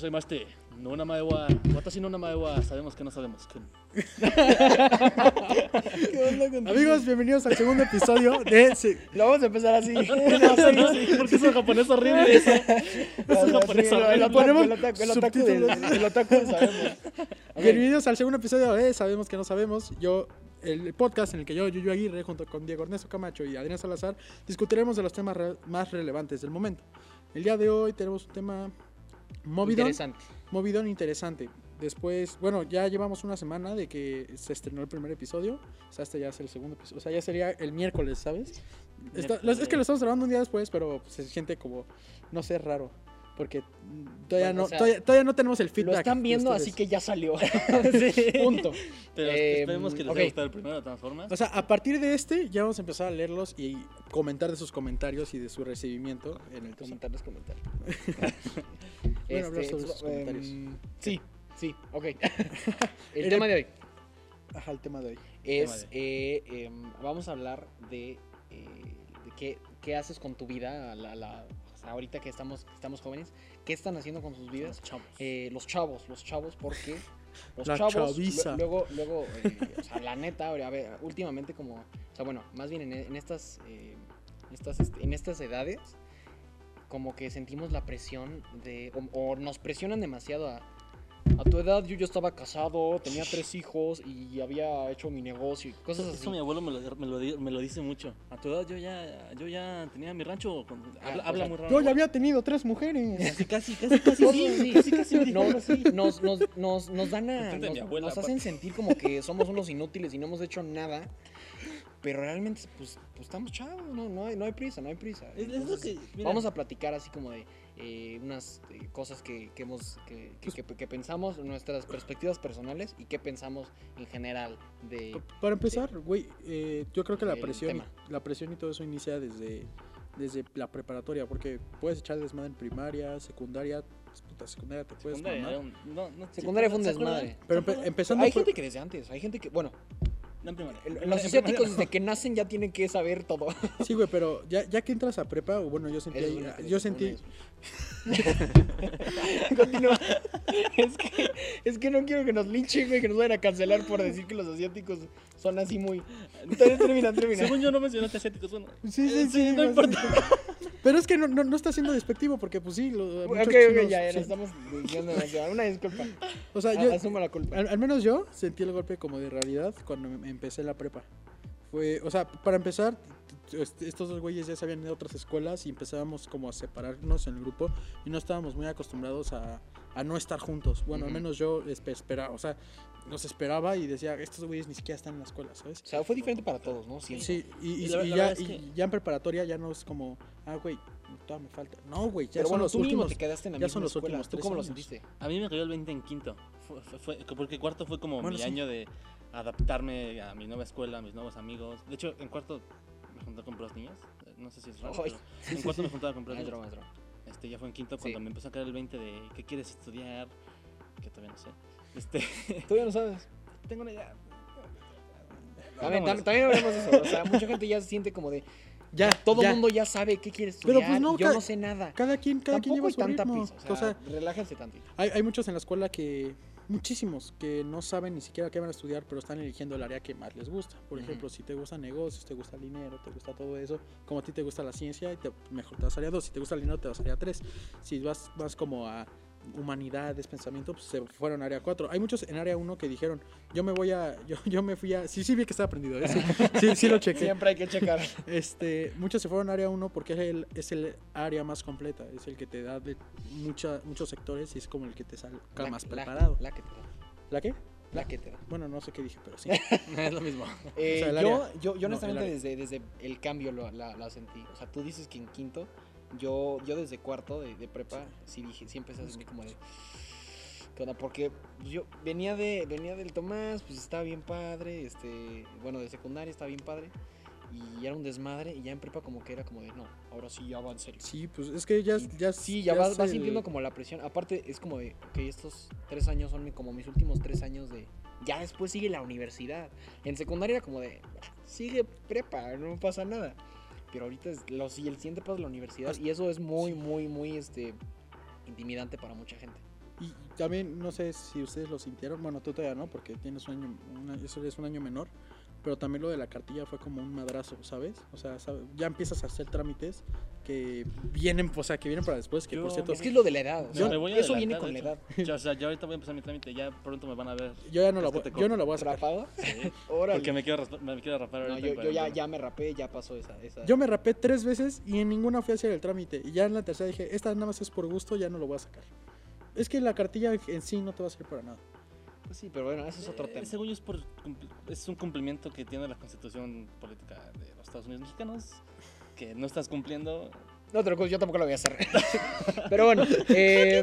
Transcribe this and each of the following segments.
Pues gozaimaste. No una maewa. Watashi no una maewa. Sabemos que no sabemos. ¿Qué onda con Amigos, bienvenidos al segundo episodio de. Sí, Lo vamos a empezar así. No. Porque es un japonés horrible eso. Es un japonés horrible. Lo ponemos. El otaku, sabemos. Bienvenidos al segundo episodio de Sabemos que no sabemos. Yo, el podcast en el que yo, Yuyu Aguirre, junto con Diego Ernesto Camacho y Adrián Salazar, discutiremos de los temas re- más relevantes del momento. El día de hoy tenemos un tema movidón, Interesante. movidón interesante. Después, bueno, ya llevamos una semana de que se estrenó el primer episodio. O sea, este ya es el segundo episodio. O sea, ya sería el miércoles, ¿sabes? Está- es que lo estamos grabando un día después, pero se siente como, no sé, raro. Porque todavía, Bueno, no, o sea, todavía, todavía no tenemos el feedback. Lo están de viendo, así que ya salió. Sí. Punto. Pero Eh, esperemos que les ok. haya gustado el primero de todas formas O sea, a partir de este ya vamos a empezar a leerlos y comentar de sus comentarios y de su recibimiento en el Comentarios, comentarios. Bueno, hablar Este, sobre sus em, comentarios. sí, sí, ok. el Era- tema de hoy Ajá, el tema de hoy. es, eh, em, vamos a hablar de, eh, de qué, qué haces con tu vida, la, la- ahorita que estamos, que estamos jóvenes, qué están haciendo con sus vidas. chavos Eh, los chavos, los chavos, porque los La chavos, chaviza. lue- luego, luego, eh, o sea, la neta, a ver, últimamente como, o sea, bueno, más bien en, en estas, eh, estas, este, en estas edades, como que sentimos la presión de, o, o nos presionan demasiado a, a tu edad yo ya estaba casado, tenía tres hijos y había hecho mi negocio y cosas así. eso mi abuelo me lo, me lo me lo dice mucho a tu edad yo ya yo ya tenía mi rancho con- habla, o habla sea, muy raro Yo ya había tenido tres mujeres. casi casi casi casi sí, así. casi casi No, sí, nos, nos, nos, nos dan a. Nos, abuela, nos hacen sentir como que somos unos inútiles y no hemos hecho nada. Pero realmente, pues, pues estamos chavos, no, no, hay, no hay prisa, no hay prisa. Es- es lo Entonces, que- mira. vamos a platicar así como de eh, unas eh, cosas que, que hemos que, que- que- que pensamos, nuestras perspectivas personales y qué pensamos en general de. Pa- Para empezar, güey, eh, yo creo que la presión, y, la presión y todo eso inicia desde, desde la preparatoria, porque puedes echar desmadre en primaria, secundaria, pues, puta, secundaria te puedes secundaria mamar. era un- no, no, Secundaria fue un desmadre. Pero empezando Hay por- gente que desde antes, hay gente que, bueno, No, en primaria. los asiáticos desde que nacen ya tienen que saber todo. Sí, güey, pero ya, ya que entras a prepa, o bueno, yo sentí, Eso ahí- yo sentí, Continúa. Es que, es que no quiero que nos linchen, güey, que nos vayan a cancelar por decir que los asiáticos son así muy. Termina, termina. termina. Según yo no mencionaste asiáticos, bueno. Sí, sí, eh, sí, no más- importa. Pero es que no, no, no está siendo despectivo, porque pues sí, lo, Ok, ok, chinos- ya, ya, sí. estamos diciendo. Una disculpa. O sea, yo, Asuma la culpa. Al, al menos yo sentí el golpe como de realidad cuando em- empecé la prepa. Fue, o sea, para empezar, estos dos güeyes ya se habían ido a otras escuelas y empezábamos como a separarnos en el grupo y no estábamos muy acostumbrados a, a no estar juntos. Bueno, al Ujú. menos yo espe- esperaba, o sea, nos esperaba y decía, estos güeyes ni siquiera están en la escuela, ¿sabes? O sea, fue diferente para todos, ¿no? Siento. Sí, y, y- Y la- y la ya, es y que- ya en preparatoria ya no es como, ah, güey, todavía me falta. No, güey, ya Pero son bueno, los tú mismo últimos. te quedaste en la ya misma son los escuela. últimos ¿Tú cómo lo sentiste? A mí me cayó el 20 en quinto. Fue, fue- fue- porque cuarto fue como Bueno, mi sí. año de adaptarme a mi nueva escuela, a mis nuevos amigos. De hecho, en cuarto junté con puras niñas. Eh, No sé si es raro. Pero en cuarto me juntaba con puras niñas. maestro. Este, ya fue en quinto cuando Sí. me empezó a caer el 20 de qué quieres estudiar, que todavía no sé. Este, Todavía no sabes. tengo una idea. A ver, Hablamos tam- también hablamos de eso. O sea, mucha gente ya se siente como de. Ya, Todo el mundo ya sabe qué quiere Pero, estudiar. pues, no, yo no sé nada. Cada quien, cada quien Tampoco lleva hay su tanta ritmo. prisa. O O sea, sea, relájense tantito. Hay, hay muchos en la escuela que, muchísimos, que no saben ni siquiera qué van a estudiar, pero están eligiendo el área que más les gusta. Por ejemplo, si te gusta negocios, te gusta el dinero, te gusta todo eso, como a ti te gusta la ciencia, te- mejor te vas a área 2. Si te gusta el dinero, te vas a área 3. Si vas, vas como a humanidades, pensamiento, pues se fueron a área 4. Hay muchos en área 1 que dijeron, yo me voy a, yo, yo me fui a, sí, sí vi que estaba aprendido, ¿eh? sí, sí, sí lo chequé. Siempre hay que checar. Este, muchos se fueron a área 1 porque es el, es el área más completa, es el que te da de mucha, muchos sectores y es como el que te saca La- más preparado. La, que te da. ¿La qué? La que te da. Bueno, no sé qué dije, pero sí. es lo mismo. Eh, sea, yo, área. yo, yo No, honestamente el desde, desde el cambio lo, la, la sentí. O sea, tú dices que en quinto, yo, yo desde cuarto de, de prepa, sí dije, sí empecé a sentir como de... ¿Qué onda? Porque pues, yo venía de venía del Tomás, pues estaba bien padre, este, bueno, de secundaria estaba bien padre. Y era un desmadre, y ya en prepa como que era como de, no, ahora sí ya va en serio. Sí, pues es que ya, ya Sí, ya, vas, vas sintiendo como la presión. Aparte, es como de, ok, estos tres años son como mis últimos tres años de. Ya después sigue la universidad. En secundaria era como de, sigue prepa, no pasa nada. Pero ahorita es lo, sí, el siguiente paso es la universidad. Y eso es muy, muy, muy este, intimidante para mucha gente. Y también, no sé si ustedes lo sintieron, bueno, tú todavía no, porque tienes un año, un año- eso es un año menor, pero también lo de la cartilla fue como un madrazo, ¿sabes? O sea, sabe- ya empiezas a hacer trámites que vienen, o sea, que vienen para después, que por Yo- cierto, Es que es lo de la edad. o Yo me voy a eso viene con la edad. Ya, o sea, ya ahorita voy a empezar mi trámite, ya pronto me van a ver. yo ya no la Es que voy, yo no la voy a sacar. ¿Rapado? Sí, porque me quiero, me quiero rapar No, ahorita. yo, yo ya, ya me rapé, ya pasó esa. esa. Yo me rapé tres veces y en ninguna fui a hacer el trámite. Y ya en la tercera dije, esta nada más es por gusto, ya no lo voy a sacar. Es que la cartilla en sí no te va a servir para nada. Pues sí, pero bueno, ese es otro Eh, tema. Según yo es, por, es un cumplimiento que tiene la constitución política de los Estados Unidos mexicanos, que no estás cumpliendo. No te lo yo tampoco lo voy a hacer. pero bueno, eh,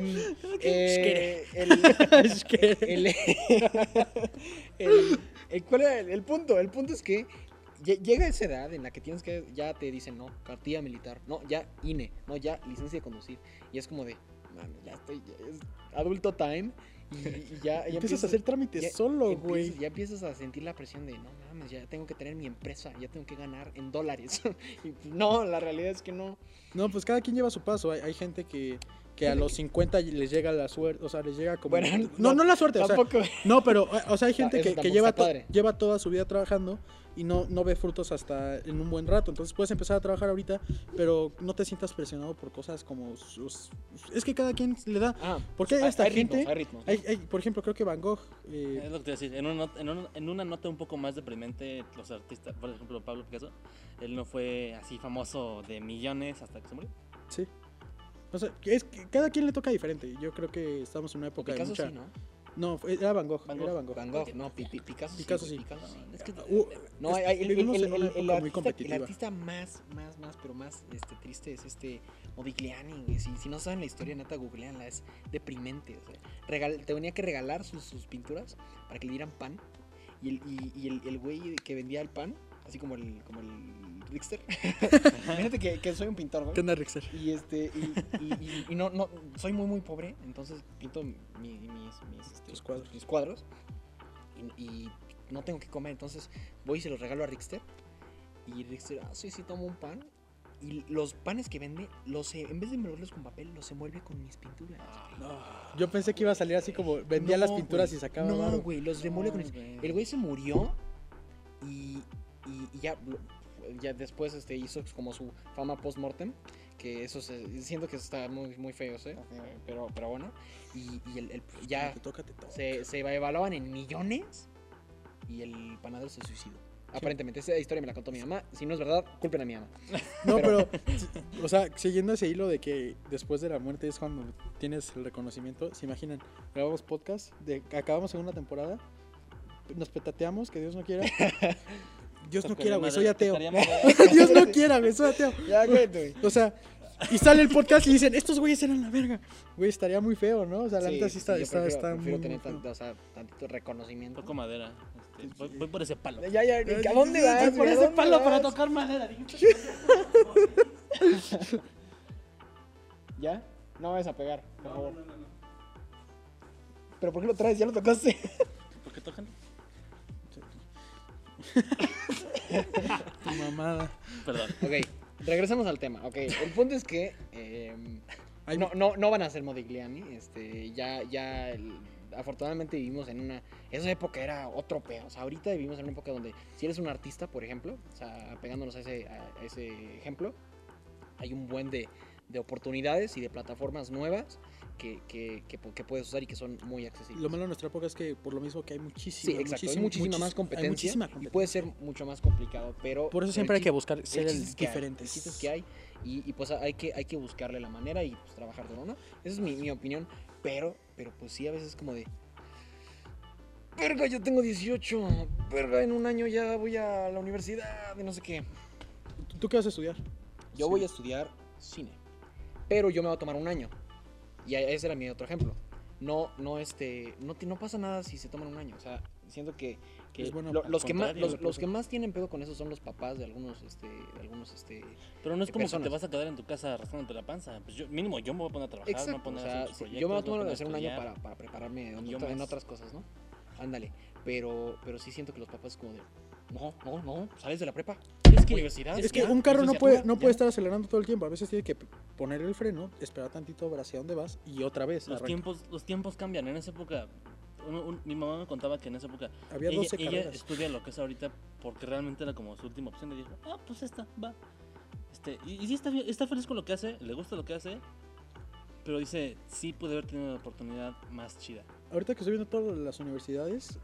eh, el, el, el- el- ¿cuál era el, punto? El punto es que lle- llega esa edad en la que tienes que, ya te dicen, no, cartilla militar, no, ya INE, no, ya licencia de conducir. Y es como de, mames, ya estoy, ya es adulto time. Y, y ya, ya Empiezas a hacer trámites ya solo, güey. Ya empiezas a sentir la presión de, no mames, ya tengo que tener mi empresa, ya tengo que ganar en dólares. y pues, no, la realidad es que no. No, pues cada quien lleva su paso. Hay, hay gente que, que a los 50 les llega la suerte, o sea, les llega como... Bueno, no, no, no la suerte, o sea, Tampoco. no, pero, eh, o sea, hay gente eso que, lleva, to- lleva toda su vida trabajando y no, no ve frutos hasta en un buen rato. Entonces puedes empezar a trabajar ahorita, pero no te sientas presionado por cosas como... sus- Es que cada quien le da... Ah, ¿Por qué hay esta hay gente? ritmos, hay ritmos. Hay- hay- por ejemplo, creo que Van Gogh... eh, Es lo que te iba a decir. En, una not- en, un- en una nota un poco más deprimente, los artistas, por ejemplo, Pablo Picasso, él no fue así famoso de millones hasta que se murió. Sí. Es que cada quien le toca diferente. Yo creo que estamos en una época Picasso de mucha... sí, ¿no? No, era Van Gogh. Van Era Gogh. Van Gogh. Van Gogh, no, Pi- Picasso sí. Picasso sí. Picasso sí. Es que Uh, No, es- el, el- vivimos el- artista, el competitiva. artista más, más, más, pero más este, triste es este Modigliani. güey. Si, si no saben la historia, neta, googleanla. Es deprimente. O sea, regal- te tenía que regalar sus, sus pinturas para que le dieran pan. Y el, y, y el, el güey que vendía el pan, así como el, como el Rickster. Imagínate que, que soy un pintor, güey. ¿Qué onda, Rixer? Y este, y, y- y- y no, no, soy muy muy pobre, entonces pinto mi- mis, mis, este, cuadros. mis cuadros y, y no tengo que comer, entonces voy y se los regalo a Rickster y Rickster, ah, sí, sí, tomo un pan y los panes que vende, los, en vez de envolverlos con papel, los envuelve con mis pinturas. Yo pensé que iba a salir así como vendía No, las pinturas y sacaba No, güey, los envuelve con mis... El güey se murió y- ya, ya después este, hizo como su fama post-mortem. Que eso se- siento que está muy, muy feo, ¿eh? Pero, pero bueno. Y, y el, el- ya Te toca, te toca. se, se evaluaban en millones y el panadero se suicidó. Aparentemente, esa historia me la contó mi mamá. Si no es verdad, culpen a mi mamá. No, pero- pero, o sea, siguiendo ese hilo de que después de la muerte es cuando tienes el reconocimiento, se imaginan, grabamos podcast, de, acabamos en una temporada, nos petateamos, que Dios no quiera. Dios no quiera, güey, soy ateo. Dios no quiera, güey, soy ateo. Ya, güey. O sea, y sale el podcast y dicen, estos güeyes eran la verga. Güey, estaría muy feo, ¿no? O sea, la neta sí está, está, está muy, tener tanto, o sea, tantito reconocimiento. Toco madera. este, voy, voy por ese palo. Ya, ya, ¿a dónde vas? Por güey? ¿A ese palo para vas? tocar madera. ¿Ya? No vayas a pegar, por favor. ¿Pero por qué lo traes? ¿Ya lo tocaste? ¿Por qué tocan? Tu mamada. Perdón. ok, regresamos al tema. Ok, el punto es que eh, Hay- no, no, no van a ser Modigliani. Este, ya, ya, el- afortunadamente vivimos en una... Esa época era otro pedo. O sea, ahorita vivimos en una época donde si eres un artista, por ejemplo, o sea, pegándonos a ese, a ese ejemplo, hay un buen de, de oportunidades y de plataformas nuevas que, que, que, que puedes usar y que son muy accesibles. Lo malo de nuestra época es que por lo mismo que hay Sí, muchísima, exacto. muchísima, hay muchísima más muchis- competencia. hay muchísima Y competencia. puede ser mucho más complicado, pero... Por eso siempre hay que buscar ser el es que hay, y, y, pues hay que, hay que buscarle la manera y pues trabajar duro, ¿no? Esa es mi, mi opinión, pero, pero pues sí, a veces es como de... Verga, yo tengo 18. Verga, en un año ya voy a la universidad y no sé qué. ¿Tú- ¿Tú qué vas a estudiar? Yo Sí. voy a estudiar cine, pero yo me voy a tomar un año. Y ese era mi otro ejemplo. No, no, este, no, te- no pasa nada si se toman un año. O sea, siento que, que Es bueno, lo- los, que más, los, que más tienen pedo con eso son los papás de algunos, este, de algunos, este, Pero no es como que personas. te vas a quedar en tu casa rascándote la panza. Pues yo, mínimo, yo me voy a poner a trabajar, me voy a o poner a hacer sí, yo me voy a proyectos, tomar hacer un año para, para prepararme en, otra- otras cosas, ¿no? Ándale, pero, pero sí siento que los papás como de, No, no, no, sales de la prepa. Es que, Universidad. Es que ya, un carro no puede, no ya. puede estar acelerando todo el tiempo. A veces tiene que poner el freno, esperar tantito, ver hacia dónde vas y otra vez. los arranca. tiempos, los tiempos cambian. En esa época, un- mi mamá me contaba que en esa época Había ella, 12 ella estudia lo que es ahorita porque realmente era como su última opción y dijo, ah, pues esta, va. Este, y, y sí está, está feliz con lo que hace, le gusta lo que hace, pero dice, sí puede haber tenido una oportunidad más chida. Ahorita que estoy viendo todas las universidades,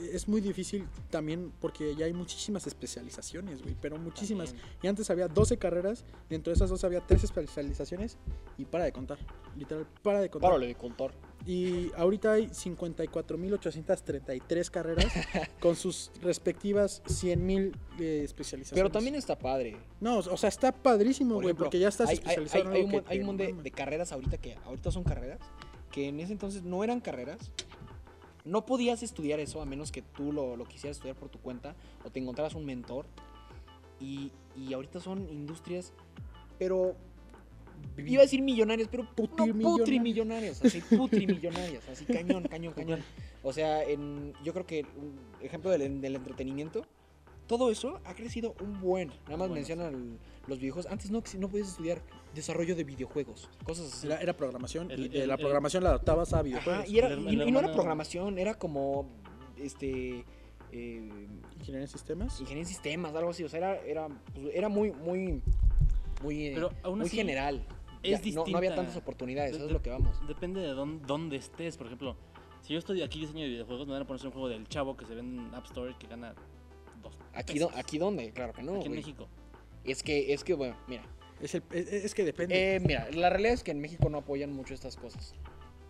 es muy difícil también porque ya hay muchísimas especializaciones, güey, pero muchísimas. También. Y antes había 12 carreras, dentro de esas 12 había 3 especializaciones y para de contar. Literal, para de contar. Párale de contar. Y ahorita hay 54.833 carreras con sus respectivas 100.000 eh, especializaciones. Pero también está padre. No, o sea, está padrísimo, güey, porque ya estás hay, hay- especializado hay- en hay un, hay te un montón de, de carreras ahorita que ahorita son carreras que en ese entonces no eran carreras. No podías estudiar eso a menos que tú lo, lo quisieras estudiar por tu cuenta o te encontraras un mentor. Y, y ahorita son industrias, pero iba a decir millonarias, pero no Putrimillonarias. putrimillonarias, así putrimillonarias, así cañón, cañón, cañón. O sea, en, yo creo que un ejemplo del, del entretenimiento, todo eso ha crecido un buen. Nada más Bueno, mencionan los videojuegos. Antes no, no podías estudiar desarrollo de videojuegos, cosas así. Era, era programación El- y de el- la el- programación la adaptabas a videojuegos. Ajá, y, era, El herma- y- el y no era programación, era como este eh, Ingeniería en sistemas. ingeniería en sistemas, algo así. O sea, era, era, pues, era muy, muy, muy, eh, Pero aún muy así general. es Ya, no, no había tantas oportunidades, eso es lo que vamos. Depende de dónde, dónde estés, por ejemplo. Si yo estoy aquí diseño de videojuegos, me van a poner un juego del chavo que se ve en App Store que gana dos Aquí, do- aquí dónde, claro que no. Aquí en. México. Es que, es que, bueno, mira. Es, el- es- es que depende. Eh, mira, la realidad es que en México no apoyan mucho estas cosas.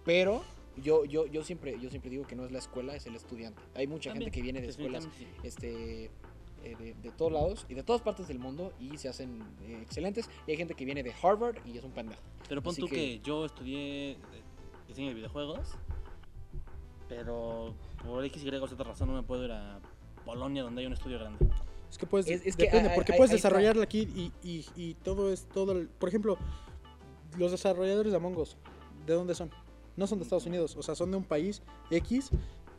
Pero yo, yo, yo, siempre, yo siempre digo que no es la escuela, es el estudiante. Hay mucha gente También, que viene de escuelas este, eh, de, de todos lados y de todas partes del mundo y se hacen eh, excelentes. Y hay gente que viene de Harvard y es un pendejo. Pero pon Así tú que... que- yo estudié eh, diseño de videojuegos, pero por X, Y o Z razón no me puedo ir a Polonia donde hay un estudio grande. Es que puedes, Es- es que depende, hay- porque hay- puedes desarrollarla aquí y, y, y todo es todo. el- por ejemplo, los desarrolladores de Among Us, ¿de dónde son? No son de Estados Unidos, o sea, son de un país X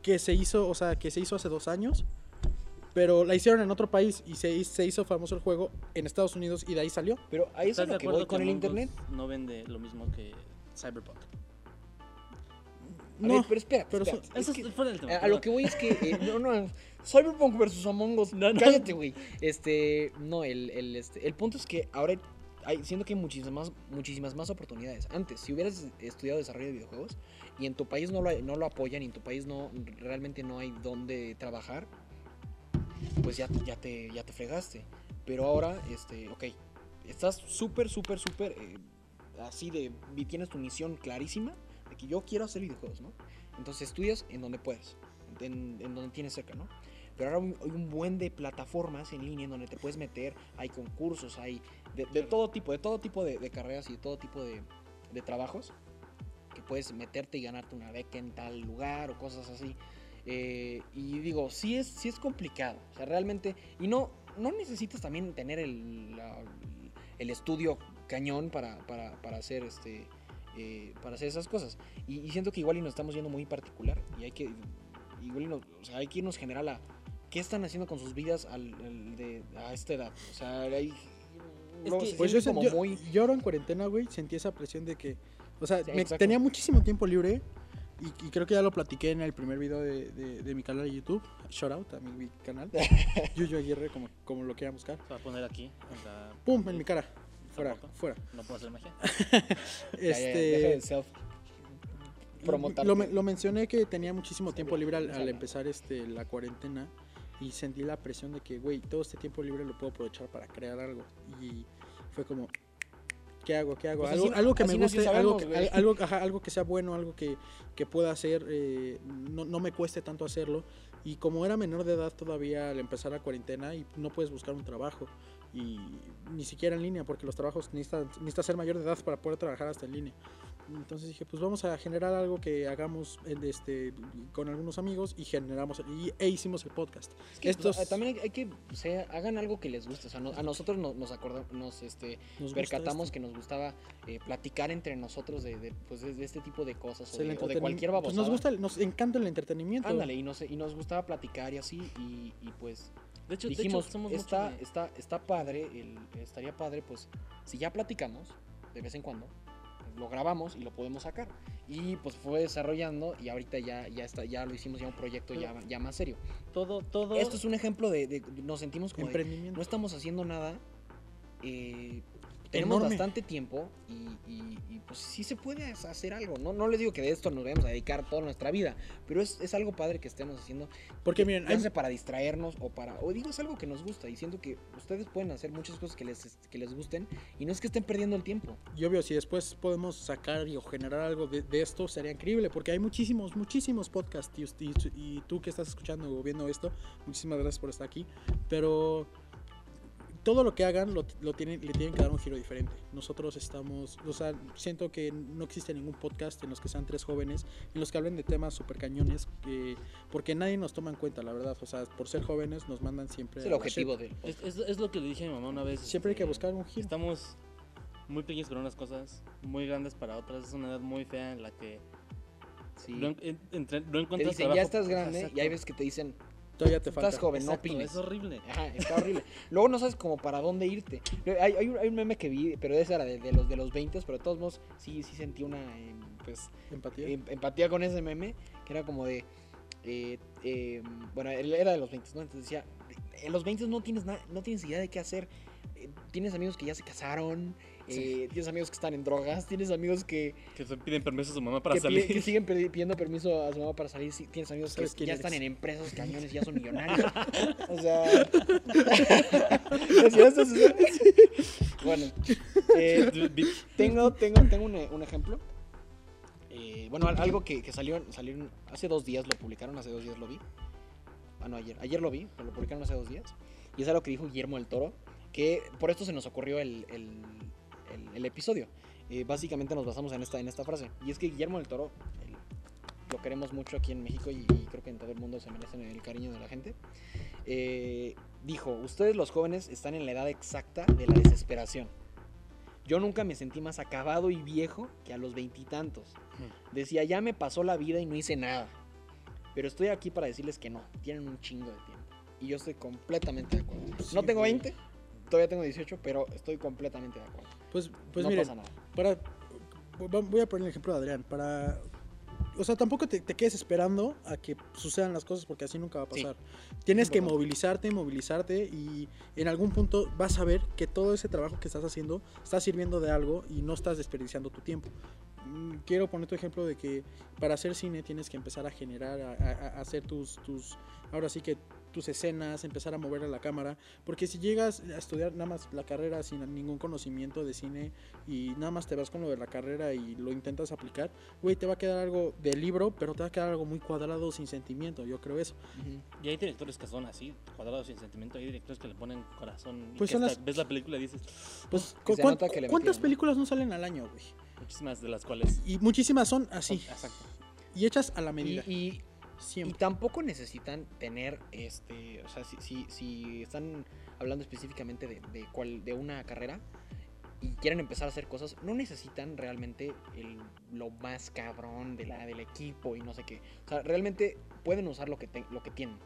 que se hizo, o sea, que se hizo hace dos años, pero la hicieron en otro país y se, se hizo famoso el juego en Estados Unidos y de ahí salió. Pero ahí es a ¿Estás de lo que voy con el internet. No vende lo mismo que Cyberpunk. A No, ver, pero espera, pero espera, son- es Eso que- es fuera del tema. A, lo que voy es que. eh, no, no. Cyberpunk versus Among Us. No, no. Cállate, güey. Este. No, el, el, este, el punto es que ahora hay, siento que hay muchísimas más, muchísimas más oportunidades. Antes, si hubieras estudiado desarrollo de videojuegos y en tu país no lo, no lo apoyan y en tu país no realmente no hay dónde trabajar, pues ya, ya, te, ya te fregaste. Pero ahora, este, ok, estás súper, súper, súper eh, así de. Tienes tu misión clarísima de que yo quiero hacer videojuegos, ¿no? Entonces estudias en donde puedes, en, en donde tienes cerca, ¿no? Pero ahora hay un buen de plataformas en línea en donde te puedes meter, hay concursos, hay de, de todo tipo, de todo tipo de, de carreras y de todo tipo de, de trabajos que puedes meterte y ganarte una beca en tal lugar o cosas así. Eh, y digo, sí es, sí es complicado, o sea, realmente, y no, no necesitas también tener el, la- el estudio cañón para, para, para hacer este... eh, para hacer esas cosas y, y siento que igual y nos estamos yendo muy particular y hay que igual y nos- o sea, hay que irnos general a qué están haciendo con sus vidas al, al de, a esta edad. O sea, hay. Es que- se Pues yo, como yo, muy. yo ahora en cuarentena, güey, sentí esa presión de que, o sea, Sí, me- exacto. tenía muchísimo tiempo libre y, y creo que ya lo platiqué en el primer video de, de- de mi canal de YouTube. Shout out a mi canal. Yuyo Aguirre, como, como lo quieran buscar. Se va a poner aquí. ¡Pum! En mi cara. Fuera, Tampoco. fuera. No puedo hacer magia. Ya, ya, de Este. Lo, me- lo mencioné que tenía muchísimo tiempo libre al, al empezar este, la cuarentena y sentí la presión de que, güey, todo este tiempo libre lo puedo aprovechar para crear algo. Y fue como, ¿qué hago? ¿Qué hago? Pues algo, así- algo que me guste, algo, Sabemos, que, güey. al- algo, ajá, algo que sea bueno, algo que, que pueda hacer, eh, no, no me cueste tanto hacerlo. Y como era menor de edad todavía al empezar la cuarentena y no puedes buscar un trabajo, y ni siquiera en línea, porque los trabajos necesitan, necesitas ser mayor de edad para poder trabajar hasta en línea. Entonces dije, pues vamos a generar algo que hagamos el- este, con algunos amigos y generamos y, e hicimos el podcast. Es que, Estos- pues, también hay, hay que o sea, hagan algo que les guste. O sea, no- a nosotros nos, nos acordamos, nos este, Nos percatamos esto. que nos gustaba eh, platicar entre nosotros de, de, pues, de, de este tipo de cosas o de, o de cualquier pues babosada. nos gusta, el- nos encanta el entretenimiento. Ándale, y nos, y nos gustaba platicar y así, y, y pues De hecho, de dijimos, hecho, somos mucho está, de- está, está padre, el, estaría padre, pues, si ya platicamos, de vez en cuando, pues, lo grabamos y lo podemos sacar. Y pues fue desarrollando y ahorita ya, ya está, ya lo hicimos ya un proyecto ya, ya más serio. todo, todo. Esto es un ejemplo de, de- nos sentimos como de, Emprendimiento. no estamos haciendo nada. eh, tenemos Enorme. bastante tiempo y, y- y, pues sí se puede hacer algo. No, no les digo que de esto nos vayamos a dedicar toda nuestra vida, pero es, es algo padre que estemos haciendo. Porque miren, hay- para distraernos o para. O digo, es algo que nos gusta y siento que ustedes pueden hacer muchas cosas que les, que les gusten y no es que estén perdiendo el tiempo. y obvio, si después podemos sacar y o generar algo de, de esto, sería increíble, porque hay muchísimos, muchísimos podcasts, y, y- y tú que estás escuchando o viendo esto, muchísimas gracias por estar aquí, pero todo lo que hagan lo, lo tienen, le tienen que dar un giro diferente. Nosotros estamos, o sea, siento que no existe ningún podcast en los que sean tres jóvenes, en los que hablen de temas súper cañones, que- porque nadie nos toma en cuenta, la verdad, o sea, por ser jóvenes nos mandan siempre... Es el objetivo del. Es, es- es lo que le dije a mi mamá una vez. Siempre hay que este, buscar un giro. Estamos muy pequeños para unas cosas, muy grandes para otras. Es una edad muy fea en la que Sí. no, en- no Te encuentras dicen, ya trabajo". estás grande Exacto. y hay veces que te dicen, Todavía te falta. estás joven, no opines. Es horrible. Ajá, está horrible. Luego no sabes como para dónde irte. Hay, hay un, hay un meme que vi, pero ese era de, de los de los 20, pero de todos modos sí, sí sentí una em, pues, Empatía. em- empatía con ese meme, que era como de... eh, em, bueno, él era de los 20, ¿no? Entonces decía, en los 20 no tienes, nada no tienes idea de qué hacer. Eh, Tienes amigos que ya se casaron, eh, tienes amigos que están en drogas, tienes amigos que, Que piden permiso a su mamá para que, salir. que siguen pidiendo permiso a su mamá para salir. sí, Tienes amigos que ¿Sabes quién ya eres? están en empresas cañones, ya son millonarios. o sea. ¿Sí, eso es- bueno, eh, tengo, tengo, tengo un, un ejemplo. Eh, bueno, al- algo que, que salió, salió hace dos días, lo publicaron, hace dos días lo vi. Ah, no, ayer. Ayer lo vi, pero lo publicaron hace dos días. Y es algo que dijo Guillermo del Toro, que por esto se nos ocurrió el, el, el- el episodio. Eh, básicamente nos basamos en esta, en esta frase. Y es que Guillermo del Toro, el- lo queremos mucho aquí en México y, y creo que en todo el mundo se merecen el cariño de la gente. eh, dijo, ustedes los jóvenes están en la edad exacta de la desesperación. Yo nunca me sentí más acabado y viejo que a los veintitantos. Decía, ya me pasó la vida y no hice nada. Pero estoy aquí para decirles que no, tienen un chingo de tiempo. Y yo estoy completamente de acuerdo. No tengo güey. 20, todavía tengo 18, pero estoy completamente de acuerdo. Pues, pues no miren, pasa nada. para voy a poner el ejemplo de Adrián para o sea tampoco te, te quedes esperando a que sucedan las cosas porque así nunca va a Sí. pasar tienes que movilizarte movilizarte y en algún punto vas a ver que todo ese trabajo que estás haciendo está sirviendo de algo y no estás desperdiciando tu tiempo Mm, quiero poner tu ejemplo de que para hacer cine tienes que empezar a generar a, a- a hacer tus tus ahora sí que tus escenas, empezar a mover a la cámara, porque si llegas a estudiar nada más la carrera sin ningún conocimiento de cine y nada más te vas con lo de la carrera y lo intentas aplicar, güey, te va a quedar algo de libro, pero te va a quedar algo muy cuadrado sin sentimiento, yo creo eso. Y hay directores que son así, cuadrados sin sentimiento. Hay directores que le ponen corazón. y Pues que las- ves la película y dices, Pues, Que ¿cu- se cuán- nota que le ¿cuántas películas no salen al año, güey? muchísimas de las cuales. Y muchísimas son así, Exacto. y hechas a la medida, y, y siempre. tampoco necesitan tener, este, o sea, si, si, si están hablando específicamente de, de, cuál, de una carrera y quieren empezar a hacer cosas, no necesitan realmente el, lo más cabrón de la, del equipo y no sé qué. O sea, realmente pueden usar lo que, te- lo que tienen.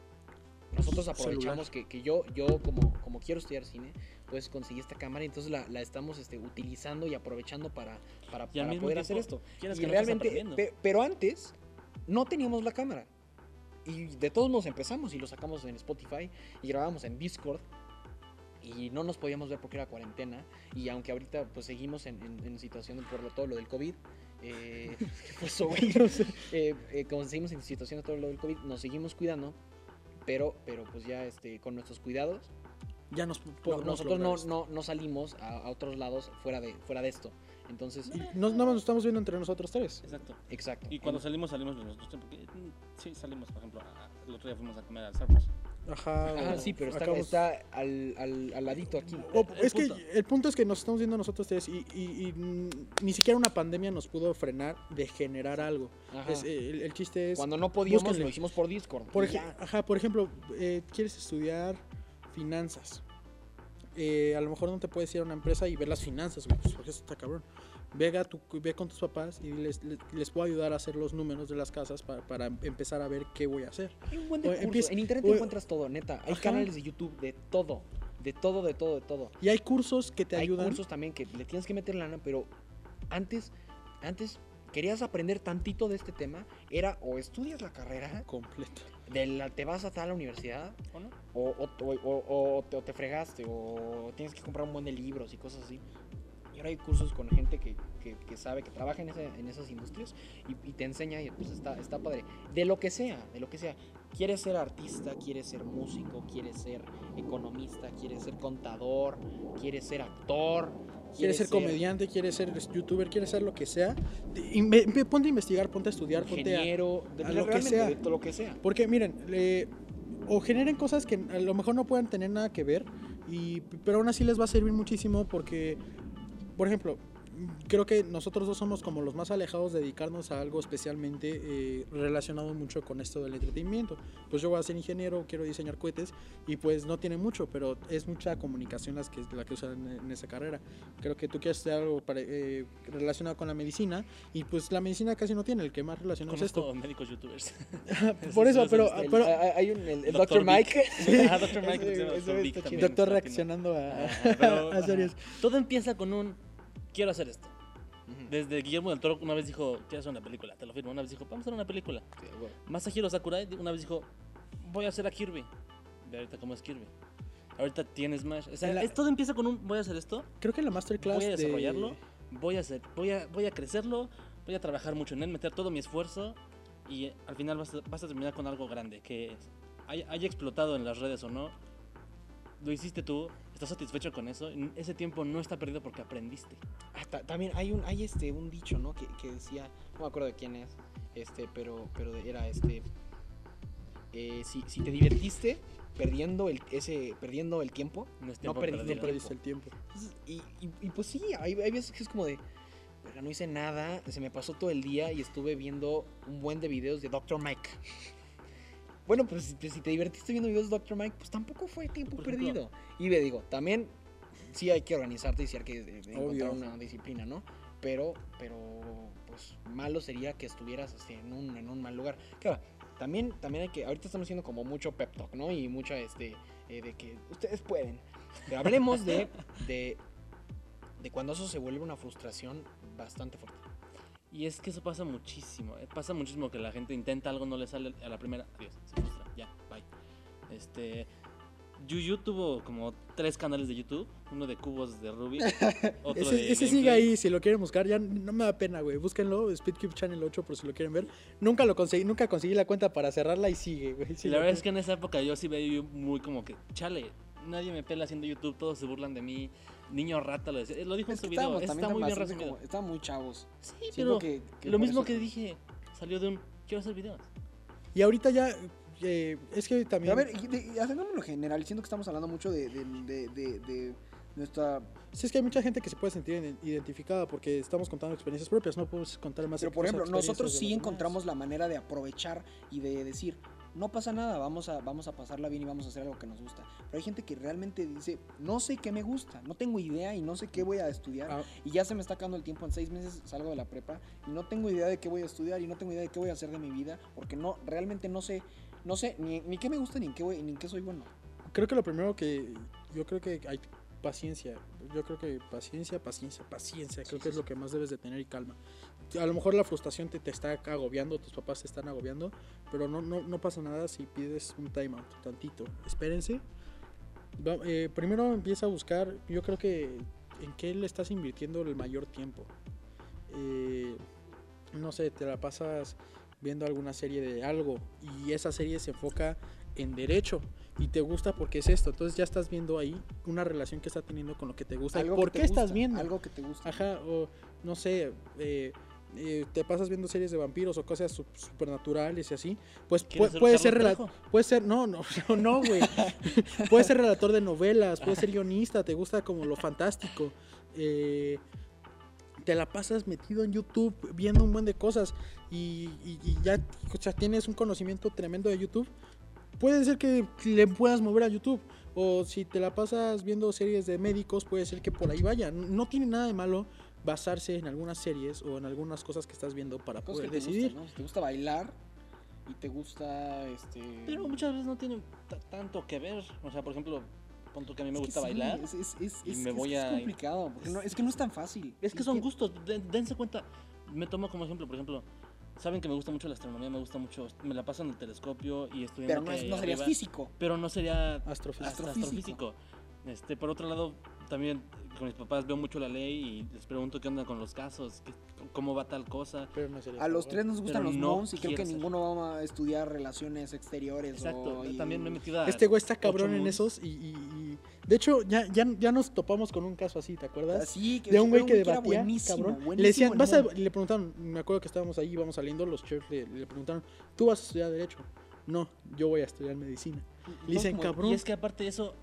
Nosotros aprovechamos que, que yo, yo como, como quiero estudiar cine, pues conseguí esta cámara y entonces la, la estamos este, utilizando y aprovechando para, para, Y para poder hacer esto. Y que realmente, pe- pero antes no teníamos la cámara. Y de todos modos empezamos y lo sacamos en Spotify y grabamos en Discord. Y no nos podíamos ver porque era cuarentena. Y aunque ahorita pues seguimlo en, en- en situación por lo, todo lo del COVID. Eh, ¿qué pasó, güey? Eh, eh, como seguimos en situación de todo lo del COVID, nos seguimos cuidando. Pero, pero pues ya este, con nuestros cuidados, Ya nos no- podemos nosotros no, no, no salimos a, a otros lados fuera de, fuera de esto. Entonces, no, nada más nos estamos viendo entre nosotros tres. Exacto. exacto. Y cuando salimos, salimos de nosotros. Porque mm, sí, salimos, por ejemplo. el otro día fuimos a comer al Starbucks. Ajá. Ah, o sí, pero está, al, al, al ladito aquí. es punto. que el punto es que nos estamos viendo nosotros tres y, y- y, ni siquiera una pandemia nos pudo frenar de generar algo. Ajá. Es, eh, el, el chiste es... Cuando no podíamos, búsquenle. lo hicimos por Discord. Por ajá, por ejemplo, eh, quieres estudiar finanzas. Eh, a lo mejor no te puedes ir a una empresa y ver las finanzas, güey, pues porque eso está cabrón. Ve, a tu- ve con tus papás y les, les, les puedo ayudar a hacer los números de las casas para, para empezar a ver qué voy a hacer. Hay un buen de o cursos. empieza- En internet o- encuentras todo, neta. Hay Ajá. canales de YouTube de todo. De todo, de todo, de todo. Y hay cursos que te Hay ayudan. cursos también que le tienes que meter lana, pero antes, antes querías aprender tantito de este tema, era o estudias la carrera, Completo. De la, te vas a tal universidad, ¿O no? o, o- o- o- o te, fregaste, o tienes que comprar un buen de libros y cosas así. Y ahora hay cursos con gente que, que- que sabe, que trabaja en, ese- en esas industrias y, y te enseña y pues está, está padre. De lo que sea, de lo que sea. Quieres ser artista, quieres ser músico, quieres ser economista, quieres ser contador, quieres ser actor. Quieres ser comediante, quieres ser youtuber, quieres ser lo que sea. ponte a investigar, ponte a estudiar, ponte a, a lo que sea. de lo que sea. Porque miren, o generen cosas que a lo mejor no puedan tener nada que ver, y, pero aún así les va a servir muchísimo porque, por ejemplo, creo que nosotros dos somos como los más alejados de dedicarnos a algo especialmente eh, relacionado mucho con esto del entretenimiento. Pues yo voy a ser ingeniero, quiero diseñar cohetes y pues no tiene mucho, pero es mucha comunicación las que, la que usan en, en esa carrera. Creo que tú quieres hacer algo pare- eh, relacionado con la medicina y pues la medicina casi no tiene, el que más relacionado es esto. Médicos youtubers. Por eso, pero, el- pero El- hay un, el, el Doctor Dr. Mike. Ajá, Dr. Mike, también. chido. doctor está reaccionando a, pero- a series. Todo empieza con un quiero hacer esto. Ujú. Desde Guillermo del Toro una vez dijo, quiero hacer una película, te lo firmo. Una vez dijo, vamos a hacer una película. Sí, güey. Masahiro Sakurai una vez dijo, voy a hacer a Kirby. De ahorita, ¿cómo es Kirby? Ahorita tienes Smash. O sea, la- todo empieza con un, voy a hacer esto, Creo que en la masterclass voy a de- desarrollarlo, voy a hacer, voy a, voy a crecerlo, voy a trabajar mucho en él, meter todo mi esfuerzo y al final vas a, vas a terminar con algo grande que haya, haya explotado en las redes o no. Lo hiciste tú, estás satisfecho con eso, ese tiempo no está perdido porque aprendiste. Ah, ta- también hay un hay este un dicho, ¿no? Que, que decía, no me acuerdo de quién es, este, pero pero era este eh, si, si te divertiste perdiendo el ese perdiendo el tiempo, No, es No tiempo perdí, No perdido. perdiste el tiempo. entonces, y, y, y pues sí, hay, hay veces que es como de "Verga, no hice nada, se me pasó todo el día y estuve viendo un buen de videos de Dr. Mike. Bueno, pues si te, divertiste viendo videos de Dr. Mike, pues tampoco fue tiempo Por ejemplo. perdido. Y le digo, también sí hay que organizarte y sí hay que eh, encontrar una disciplina, ¿no? Pero, pero, pues malo sería que estuvieras este, en, un, en un mal lugar. Claro, también, también hay que, ahorita estamos haciendo como mucho pep talk, ¿no? Y mucha, este, eh, de que ustedes pueden. Pero hablemos de, de, de cuando eso se vuelve una frustración bastante fuerte. Y es que eso pasa muchísimo. eh, Pasa muchísimo que la gente intenta algo, no le sale a la primera. Adiós, se frustra. Ya, bye. Este. Yuyu tuvo como tres canales de YouTube: uno de cubos de Ruby, otro Ese, de ese sigue ahí, si lo quieren buscar, ya no me da pena, güey. Búsquenlo, Speedcube Channel 8 por si lo quieren ver. Nunca lo conseguí, nunca conseguí la cuenta para cerrarla y sigue, güey. La verdad es que en esa época yo sí veía muy como que, chale, nadie me pela haciendo YouTube, todos se burlan de mí. Niño rata lo decía. Lo dijo en su video, está muy bien resumido. como- Estaban muy chavos. Sí, Siento pero que- que lo mismo eso- que dije salió de un quiero hacer videos. Y ahorita ya, eh, es que también... a ver, hagámoslo general, siento que estamos hablando mucho de, de, de, de- de nuestra... Sí, es que hay mucha gente que se puede sentir iden- identificada porque estamos contando experiencias propias, no podemos contar más Pero por ejemplo, nosotros sí encontramos la manera de aprovechar y de decir, no pasa nada, vamos a, vamos a pasarla bien y vamos a hacer algo que nos gusta. Pero hay gente que realmente dice, no sé qué me gusta, no tengo idea y no sé qué voy a estudiar. Ah, Y ya se me está acabando el tiempo, en seis meses salgo de la prepa y no tengo idea de qué voy a estudiar y no tengo idea de qué voy a hacer de mi vida porque no, realmente no sé, no sé ni, ni qué me gusta ni en qué, voy, ni en qué soy bueno. creo que lo primero que yo creo que hay paciencia. Yo creo que paciencia, paciencia, paciencia. Creo que es lo que más debes de tener y calma. A lo mejor la frustración te, te está agobiando, tus papás te están agobiando, pero no, no, no pasa nada si pides un timeout, tantito. Espérense. Va- eh, primero empieza a buscar, yo creo que en qué le estás invirtiendo el mayor tiempo. Eh, no sé, te la pasas viendo alguna serie de algo y esa serie se enfoca en derecho y te gusta porque es esto. Entonces ya estás viendo ahí una relación que está teniendo con lo que te gusta. Algo ¿Por que qué te estás gusta, viendo? Algo que te gusta. Ajá, o no sé, eh, eh, te pasas viendo series de vampiros o cosas sup- supernaturales y así, pues ¿Quieres pu- ser puede ser rela- Trejo? puede ser no, no, no, no, güey. puede ser relator de novelas, puede ser guionista, te gusta como lo fantástico. eh, te la pasas metido en YouTube viendo un buen de cosas y, y- y ya o sea, tienes un conocimiento tremendo de YouTube, puede ser que le puedas mover a YouTube. O si te la pasas viendo series de médicos, puede ser que por ahí vaya. No tiene nada de malo basarse en algunas series o en algunas cosas que estás viendo para Cosas poder que te decidir. gustan, ¿no? Si te gusta bailar y te gusta este. Pero muchas veces no tiene ta- tanto que ver. O sea, por ejemplo, punto que a mí me Es gusta sí, bailar. Es, es, es, y me voy es a- complicado. porque no- es que no es tan fácil. Es que son que- gustos, de- dense cuenta. Me tomo como ejemplo, por ejemplo, saben que me gusta mucho la astronomía, me gusta mucho, me la paso en el telescopio y estudiando Pero no, que no arriba, físico. Pero no sería Astrofísico. ast- Astrofísico. astrofísico. Este, por otro lado, también con mis papás veo mucho la ley y les pregunto qué onda con los casos, qué- cómo va tal cosa. Pero no A los tres nos gustan Pero los no mons y creo que ser. ninguno va a estudiar relaciones exteriores. Exacto, o, yo y- también me he metido a... Este güey está cabrón en esos y, y- y- de hecho ya, ya, ya nos topamos con un caso así, ¿te acuerdas? Así, que de un güey que era debatía, buenísimo, cabrón. buenísimo Le decían, vas a, le preguntaron, me acuerdo que estábamos ahí, íbamos saliendo, los chefs le, le preguntaron, ¿tú vas a estudiar derecho? No, yo voy a estudiar medicina. No, Le dicen, como- cabrón. Y es que aparte de eso,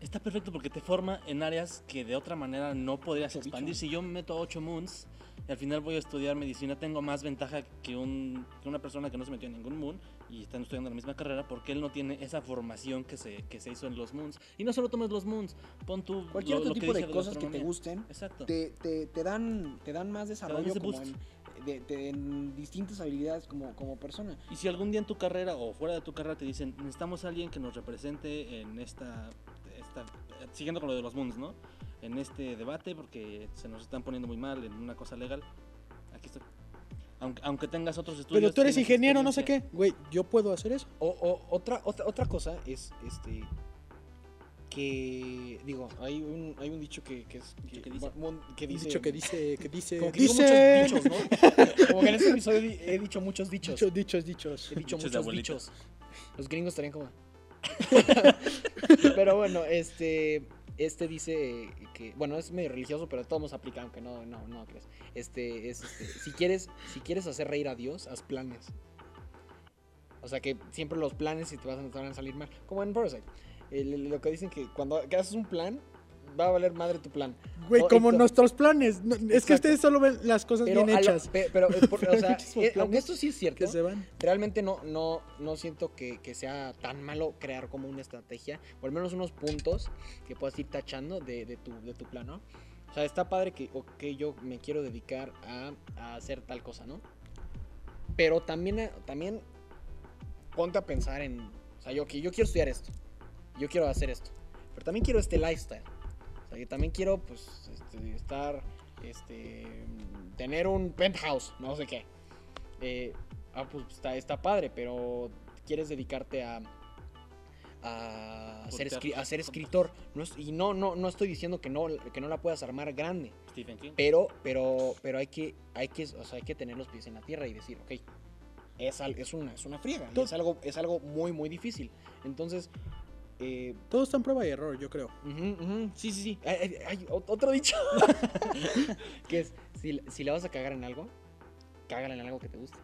está perfecto porque te forma en áreas que de otra manera no podrías expandir. Si yo me meto a 8 moons y al final voy a estudiar medicina, tengo más ventaja que, un, que una persona que no se metió en ningún moon y están estudiando la misma carrera porque él no tiene esa formación que se, que se hizo en los moons. Y no solo tomes los moons, pon tu... Cualquier lo- otro lo que tipo de cosas que te gusten Exacto. te, te, te dan, te dan más desarrollo ese como en, de- de- en distintas habilidades como, como persona. Y si algún día en tu carrera o fuera de tu carrera te dicen, necesitamos a alguien que nos represente en esta, esta siguiendo con lo de los moons, ¿no? En este debate porque se nos están poniendo muy mal en una cosa legal. Aquí estoy. Aunque, aunque tengas otros estudios. Pero tú eres ingeniero, no sé qué. Güey, yo puedo hacer eso. O, o- otra, otra, otra cosa es este que digo, hay un, hay un dicho que, que es Dicho que dice. mon- que Un dice, dicho que dice, que dice, como que digo dice, muchos dichos, ¿no? Como que en este episodio di- he dicho muchos dichos. dichos, dichos, dichos. He dicho Dichos muchos dichos. Los gringos estarían como. pero bueno, este. Este dice que. Bueno, es medio religioso, pero todos nos aplica, aunque no, no, no crees. Este es este, si quieres, si quieres hacer reír a Dios, haz planes. O sea que siempre los planes si te vas a, te van a salir mal. Como en Parasite. Lo que dicen que cuando haces un plan, va a valer madre tu plan. Güey, como esto- nuestros planes. No, es que ustedes solo ven las cosas Pero, bien lo- hechas. pe- pero, eh, o sea, eh, aunque esto sí es cierto, Que se van. realmente no, no, no siento que, que sea tan malo crear como una estrategia, o al menos unos puntos que puedas ir tachando de, de tu, de tu plan, ¿no? O sea, está padre que ok, yo me quiero dedicar a, a hacer tal cosa, ¿no? Pero también, eh, también ponte a pensar en, o sea, yo, yo quiero estudiar esto, yo quiero hacer esto, pero también quiero este lifestyle. O sea, yo también quiero, pues, este, estar, este, tener un penthouse, no sé qué. Eh, ah, pues está, está padre, pero quieres dedicarte a, a, ser, a ser escritor. No es- y no, no, no estoy diciendo que no, que no la puedas armar grande, Stephen King. pero, pero, pero hay que, hay que, o sea, hay que tener los pies en la tierra y decir, ok, es, es una, es una friega, es algo, es algo muy, muy difícil. Entonces, eh, Todo está en prueba y error, yo creo. Sí, sí, sí. Hay, hay- hay ot- otro dicho. que es, si, si la vas a cagar en algo, cágala en algo que te guste.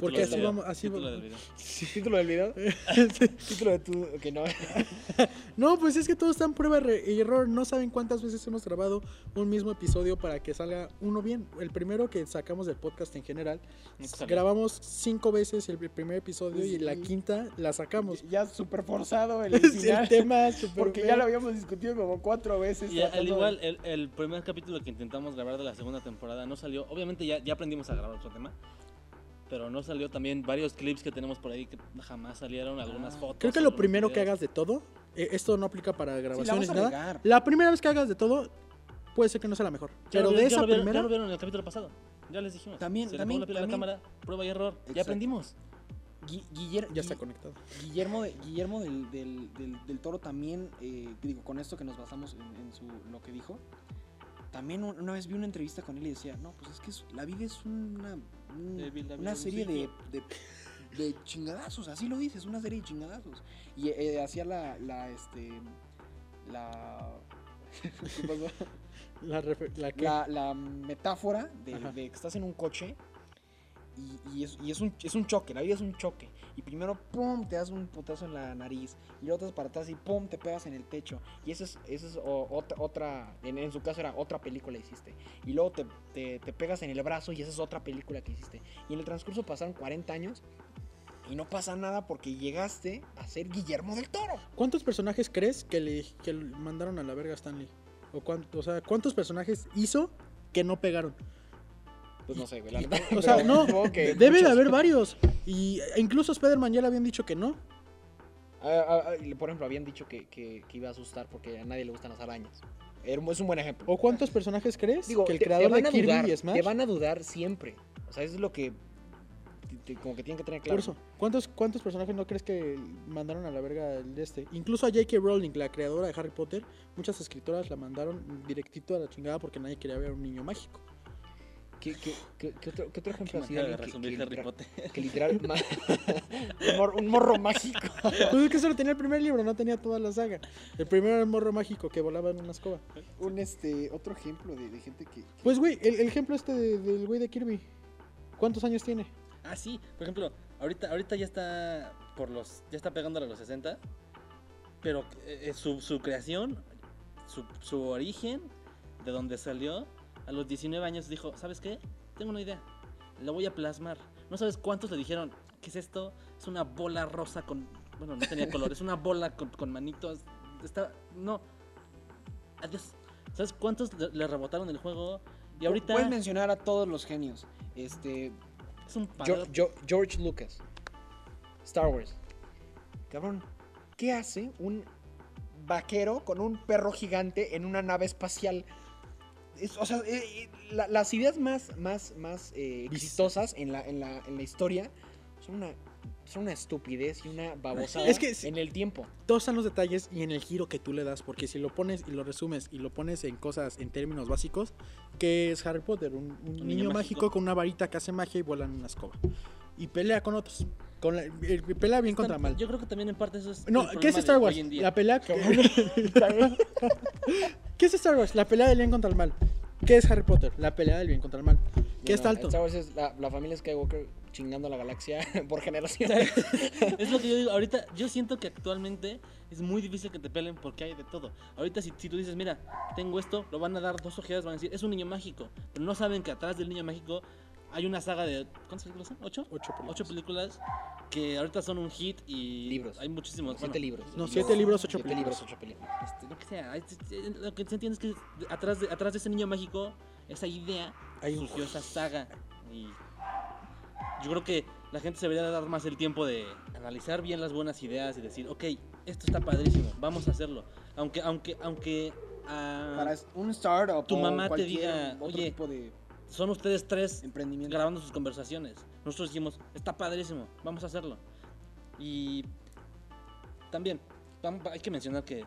Porque así vamos- así título del video. ¿Título del video? Título de tu... Que no. No, pues es que todo está en prueba y error. No saben cuántas veces hemos grabado un mismo episodio para que salga uno bien. El primero que sacamos del podcast en general, salió. grabamos cinco veces el primer episodio y la quinta la sacamos. Ya súper forzado el final. el tema Porque ya lo habíamos discutido como cuatro veces. Y al igual, el, el primer capítulo que intentamos grabar de la segunda temporada no salió. Obviamente ya, ya aprendimos a grabar otro tema. Pero no salió también varios clips que tenemos por ahí que jamás salieron, algunas Ah. fotos. Creo que lo primero que videos. hagas de todo, eh, esto no aplica para Sí, la grabaciones vas ni a nada. La primera vez que hagas de todo, puede ser que no sea la mejor. Ya Pero lo de esa lo vieron- primera, Ya lo vieron en el capítulo pasado. Ya les dijimos. También- Se le también- pongo la a la también- cámara, prueba y error. Exacto. Ya aprendimos. Gui- Guiller- ya está Gui- conectado. Guillermo, de- Guillermo del, del- del- del Toro también, eh, digo, con esto que nos basamos en, en su, lo que dijo, también un- una vez vi una entrevista con él y decía, no, pues es que es- la vida es una, un- una serie de, ciclo". de, de chingadazos, así lo dices, una serie de chingadazos. Y eh, hacía la, la, este, la... ¿Qué pasó? La, metáfora de que estás en un coche y, es, un, es un choque, la vida es un choque. Y primero, pum, te das un putazo en la nariz. Y luego te das para atrás y pum, te pegas en el techo. Y eso es, eso es o- otra, otra en, su caso era otra película que hiciste. Y luego te, te, pegas en el brazo y esa es otra película que hiciste. Y en el transcurso pasaron 40 años y no pasa nada porque llegaste a ser Guillermo del Toro. ¿Cuántos personajes crees que le, que mandaron a la verga a Stanley? O, cuánto, o sea, ¿cuántos personajes hizo que no pegaron? Pues no sé, güey. la neta, O sea, no, que debe de haber varios. Y e incluso Spider-Man ya le habían dicho que no. Ah, ah, ah, por ejemplo, habían dicho que, que- que iba a asustar porque a nadie le gustan las arañas. Es un buen ejemplo. ¿O cuántos personajes crees Digo, que el te- te creador de Kirby dudar, y Smash? Te van a dudar siempre. O sea, eso es lo que te- como que tienen que tener claro. Por eso, ¿cuántos, ¿cuántos personajes no crees que mandaron a la verga el de este? Incluso a J.K. Rowling, la creadora de Harry Potter, muchas escritoras la mandaron directito a la chingada porque nadie quería ver a un niño mágico. ¿Qué, qué, qué- qué otro, qué otro Qué ejemplo así? de que- resumir que Harry literal- Potter. Que literal... ma- un, mor- un morro mágico. Pues es que solo tenía el primer libro, no tenía toda la saga. El primero era el morro mágico que volaba en una escoba. Un este, otro ejemplo de, de gente que, que- Pues, güey, el, el ejemplo este de- del güey de Kirby. ¿Cuántos años tiene? Ah, sí. Por ejemplo, ahorita, ahorita ya está por los, ya está pegándole a los 60. Pero eh, su, su creación, su, su origen, de donde salió, a los 19 años dijo, ¿sabes qué? Tengo una idea. La voy a plasmar. No sabes cuántos le dijeron, ¿qué es esto? Es una bola rosa con... Bueno, no tenía color, es una bola con, con manitos. Está... No. Adiós. ¿Sabes cuántos le, le rebotaron el juego? Y ahorita Puedes mencionar a todos los genios. Este, es un padre- George Lucas. Star Wars. cabrón, ¿qué hace un vaquero con un perro gigante en una nave espacial? Es- o sea, eh, eh, la- las ideas más, más, más eh, exitosas en la, en, la, en la historia son una, son una estupidez y una babosada Es que sí. en el tiempo. Todos están los detalles y en el giro que tú le das, porque si lo pones y lo resumes y lo pones en cosas, en términos básicos, que es Harry Potter? Un, un niño, niño mágico. mágico. con una varita que hace magia y vuela en una escoba. Y pelea con otros. Con la- eh, pelea bien contra mal. Yo creo que también en parte eso es. No, ¿qué es Star Wars? La pelea. ¿Qué es Star Wars? La pelea del bien contra el mal. ¿Qué es Harry Potter? La pelea del bien contra el mal. ¿Qué es Dalton? Star Wars es la, la familia Skywalker chingando la galaxia por generación. Es lo que yo digo. Ahorita, yo siento que actualmente es muy difícil que te peleen porque hay de todo. Ahorita, si, si tú dices, mira, tengo esto, lo van a dar dos ojeadas, van a decir, es un niño mágico. Pero no saben que atrás del niño mágico hay una saga de. ¿Cuántas películas son? ¿Ocho? Ocho películas. Ocho películas que ahorita son un hit y. Libros. Hay muchísimos. Siete bueno, libros. No, siete libros, ocho Siete películas. libros, ocho películas. este, lo que sea. hay- Lo que se entiende es que atrás de, atrás de ese niño mágico, esa idea, Hay un- surgió esa saga. Y yo creo que la gente se debería dar más el tiempo de analizar bien las buenas ideas y decir, ok, esto está padrísimo, vamos a hacerlo. Aunque, aunque, aunque ah, Para un startup Tu o mamá te diga, otro "Oye, tipo de son ustedes tres emprendimiento. grabando sus conversaciones. Nosotros dijimos, está padrísimo, vamos a hacerlo. Y también, hay que mencionar que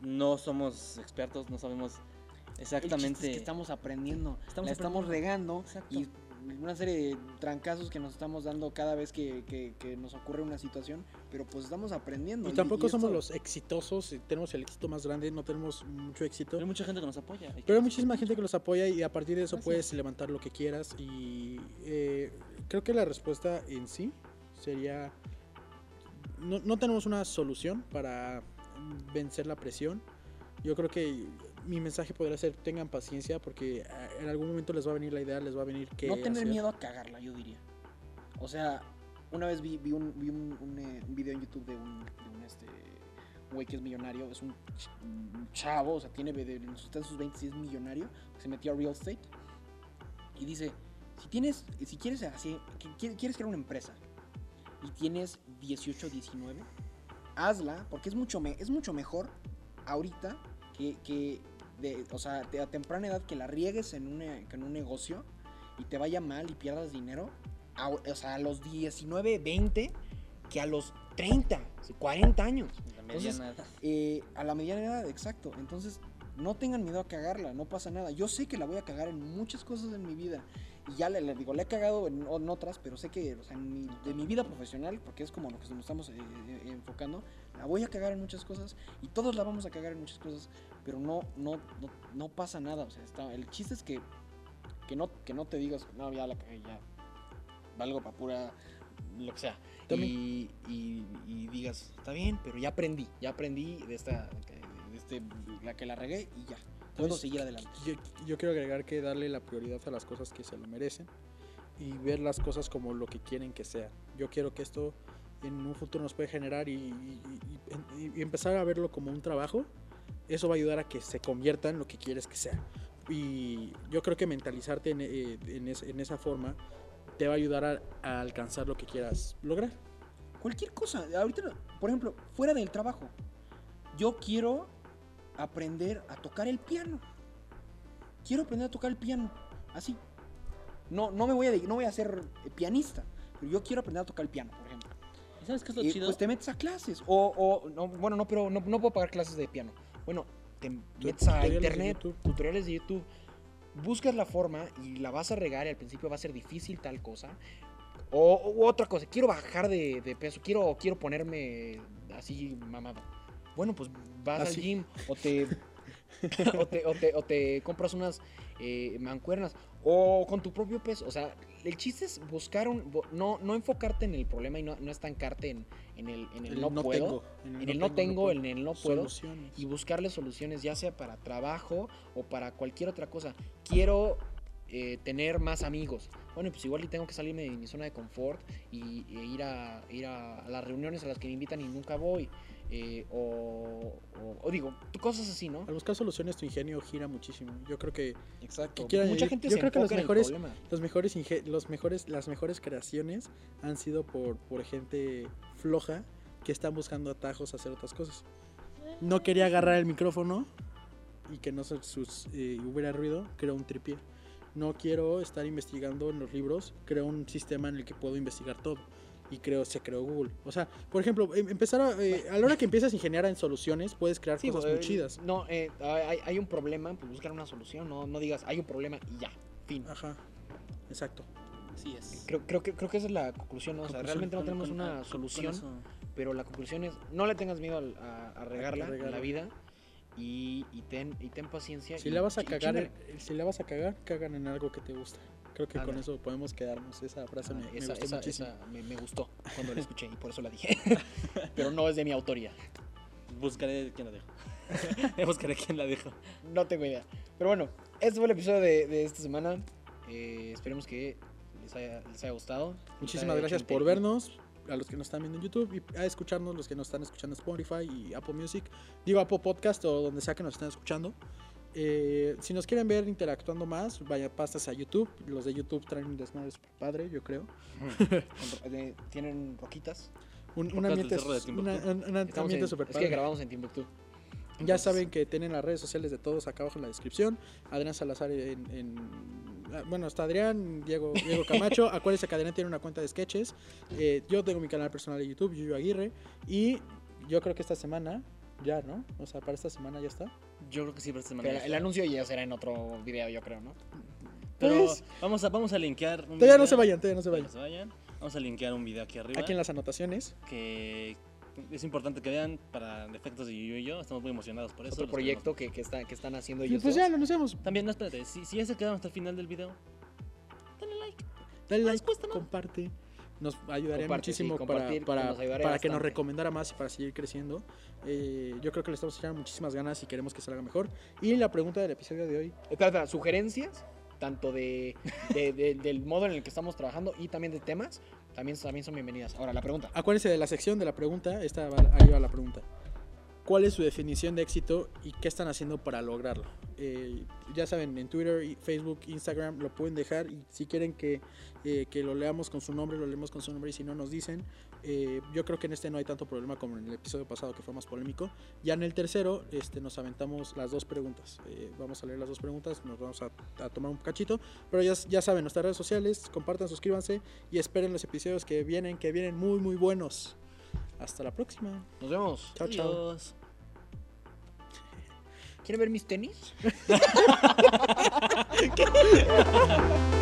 no somos expertos, no sabemos exactamente. es que estamos aprendiendo, Estamos la estamos regando Exacto. y una serie de trancazos que nos estamos dando cada vez que, que- que nos ocurre una situación, pero pues estamos aprendiendo. Y tampoco esto- somos los exitosos, y tenemos el éxito más grande, no tenemos mucho éxito. Pero hay mucha gente que nos apoya. hay Pero hay muchísima gente que los apoya y a partir de eso Gracias. puedes levantar lo que quieras. Y eh, creo que la respuesta en sí sería, no, no tenemos una solución para vencer la presión. Yo creo que mi mensaje podría ser, tengan paciencia porque eh, en algún momento les va a venir la idea, les va a venir que... No tener miedo a cagarla, yo diría. O sea, una vez vi, vi un, vi un, un, eh, un video en YouTube de un, de un, este, güey que es millonario, es un, ch- un chavo, o sea, tiene, está en sus 20 y es millonario, se metió a real estate y dice, si tienes, si quieres así, quieres crear una empresa y tienes 18, 19, hazla, porque es mucho, me, es mucho mejor ahorita que, que de, o sea, de a temprana edad que la riegues en, una- en un negocio y te vaya mal y pierdas dinero, a- o sea, a los 19, 20, que a los 30, 40 años. La Entonces, mediana edad. Eh, a la mediana edad, exacto. Entonces, no tengan miedo a cagarla, no pasa nada. Yo sé que la voy a cagar en muchas cosas en mi vida. Y ya le, le digo, le he cagado en, en otras, pero sé que, o sea, en mi- de mi vida profesional, porque es como lo que nos estamos eh, eh, enfocando, la voy a cagar en muchas cosas y todos la vamos a cagar en muchas cosas, pero no, no, no, no pasa nada. O sea, está, el chiste es que, que, no, que no te digas, no, ya la cagué, ya valgo para pura, lo que sea. Y, y- y digas, está bien, pero ya aprendí, ya aprendí de esta, de este, la que la regué y ya. Puedo seguir adelante. Yo, yo quiero agregar que darle la prioridad a las cosas que se lo merecen y ver las cosas como lo que quieren que sea. Yo quiero que esto en un futuro nos puede generar y- y- y- y empezar a verlo como un trabajo. Eso va a ayudar a que se convierta en lo que quieres que sea. Y yo creo que mentalizarte en, eh, en es- en esa forma te va a ayudar a, a alcanzar lo que quieras lograr. Cualquier cosa. Ahorita, por ejemplo, fuera del trabajo. Yo quiero aprender a tocar el piano. Quiero aprender a tocar el piano. Así. No, no me voy a, no voy a ser pianista. Pero yo quiero aprender a tocar el piano, por ejemplo. ¿Y sabes qué es lo Y, chido? pues te metes a clases. O, o No, bueno, no, pero no, no puedo pagar clases de piano. Bueno, te metes a de internet, tutoriales de YouTube, buscas la forma y la vas a regar y al principio va a ser difícil tal cosa. O, otra cosa, quiero bajar de, de peso, quiero, quiero ponerme así mamado. Bueno, pues vas Así. al gym o te, o te, o te, o te compras unas eh, mancuernas o con tu propio peso. O sea, el chiste es buscar un... No, no enfocarte en el problema y no, no estancarte en, en el, en el, no, puedo. tengo, En el no tengo, en el no puedo Soluciones. y buscarle soluciones, ya sea para trabajo o para cualquier otra cosa. Quiero eh, tener más amigos. Bueno, pues igual y tengo que salirme de mi zona de confort y, e ir, a, ir a, a las reuniones a las que me invitan y nunca voy. Eh, o, o- o digo, cosas así, ¿no? Al buscar soluciones tu ingenio gira muchísimo. Yo creo que Exacto. quiera Mucha gente yo se creo que los mejores- los mejores, los mejores, las mejores creaciones han sido por, por gente floja que están buscando atajos a hacer otras cosas. No quería agarrar el micrófono y que no se sus, eh, hubiera ruido, creo un tripié. No quiero estar investigando en los libros, creo un sistema en el que puedo investigar todo. Y creo, se creó Google. O sea, por ejemplo, em- empezar a, eh, a la hora que empiezas a ingeniar en soluciones, puedes crear Sí, cosas muy eh, chidas. No, eh, hay, hay un problema, pues buscar una solución. No, no digas, hay un problema y ya, fin. Ajá, exacto. Así es. Creo, creo, que, creo que esa es la conclusión, ¿no? O sea, Conclusión, realmente no tenemos con- una con- solución. Pero la conclusión es, no le tengas miedo al- a, a regarla en la vida y, y ten, y ten paciencia. Si y la vas a cagar, en- si la vas a cagar, cagan en algo que te gusta. Creo que con eso podemos quedarnos. Esa frase me, Ah, me esa, gustó esa- muchísimo. esa me, me gustó cuando la escuché y por eso la dije. Pero no es de mi autoría. Buscaré quién la dejó. Buscaré quién la dejó. No tengo idea. Pero bueno, este fue el episodio de, de esta semana. Eh, esperemos que les haya, les haya gustado. Muchísimas haya gracias por vernos, a los que nos están viendo en YouTube y a escucharnos, los que nos están escuchando en Spotify y Apple Music. Digo Apple Podcast o donde sea que nos estén escuchando. Eh, si nos quieren ver interactuando más, vaya pastas a YouTube. Los de YouTube traen un desmadre super padre, yo creo. de- Tienen roquitas. Un, ambiente, una- un- un en- super es padre. que grabamos en Timbuktu. Ya saben que tienen las redes sociales de todos acá abajo en la descripción. Adrián Salazar en... en- ah, bueno, está Adrián, Diego, Diego Camacho. Acuérdense que Adrián tiene una cuenta de sketches. Eh, yo tengo mi canal personal de YouTube, Yuyo Aguirre. Y yo creo que esta semana, ya, ¿no? O sea, para esta semana ya está. Yo creo que sí, para esta semana. Pero el anuncio ya será en otro video, yo creo, ¿no? Pero Pues- vamos a, vamos a linkear. un Todavía no video. se vayan, todavía no se vayan. no se vayan. Vamos a linkear un video aquí arriba. Aquí en las anotaciones. Que es importante que vean para efectos de Yuyo y yo. Estamos muy emocionados por eso. Otro proyecto que, que, está, que están haciendo Y ellos pues dos. ya, lo anunciamos. También, no, espérate. Si, si ya se quedaron hasta el final del video, dale like. Dale No like, nada. Nos ayudaría Comparte, sí, muchísimo para, para, para que nos recomendara más y para seguir creciendo. Eh, yo creo que le estamos echando muchísimas ganas y queremos que salga mejor. Y la pregunta del episodio de hoy. Espera, espera, sugerencias, tanto de, de- de- del modo en el que estamos trabajando y también de temas, también, también son bienvenidas. Ahora, la pregunta. Acuérdense de la sección de la pregunta. Esta va- ahí va la pregunta. ¿Cuál es su definición de éxito y qué están haciendo para lograrlo? Eh, ya saben, en Twitter, Facebook, Instagram lo pueden dejar y si quieren que, eh, que lo leamos con su nombre, lo leemos con su nombre y si no nos dicen. Eh, yo creo que en este no hay tanto problema como en el episodio pasado que fue más polémico. Ya en el tercero este, nos aventamos las dos preguntas. Eh, vamos a leer las dos preguntas, nos vamos a, a tomar un cachito. Pero ya, ya saben, nuestras redes sociales, compartan, suscríbanse y esperen los episodios que vienen, que vienen muy, muy buenos. Hasta la próxima. Nos vemos. Chao, chao. Adiós. ¿Quieren ver mis tenis?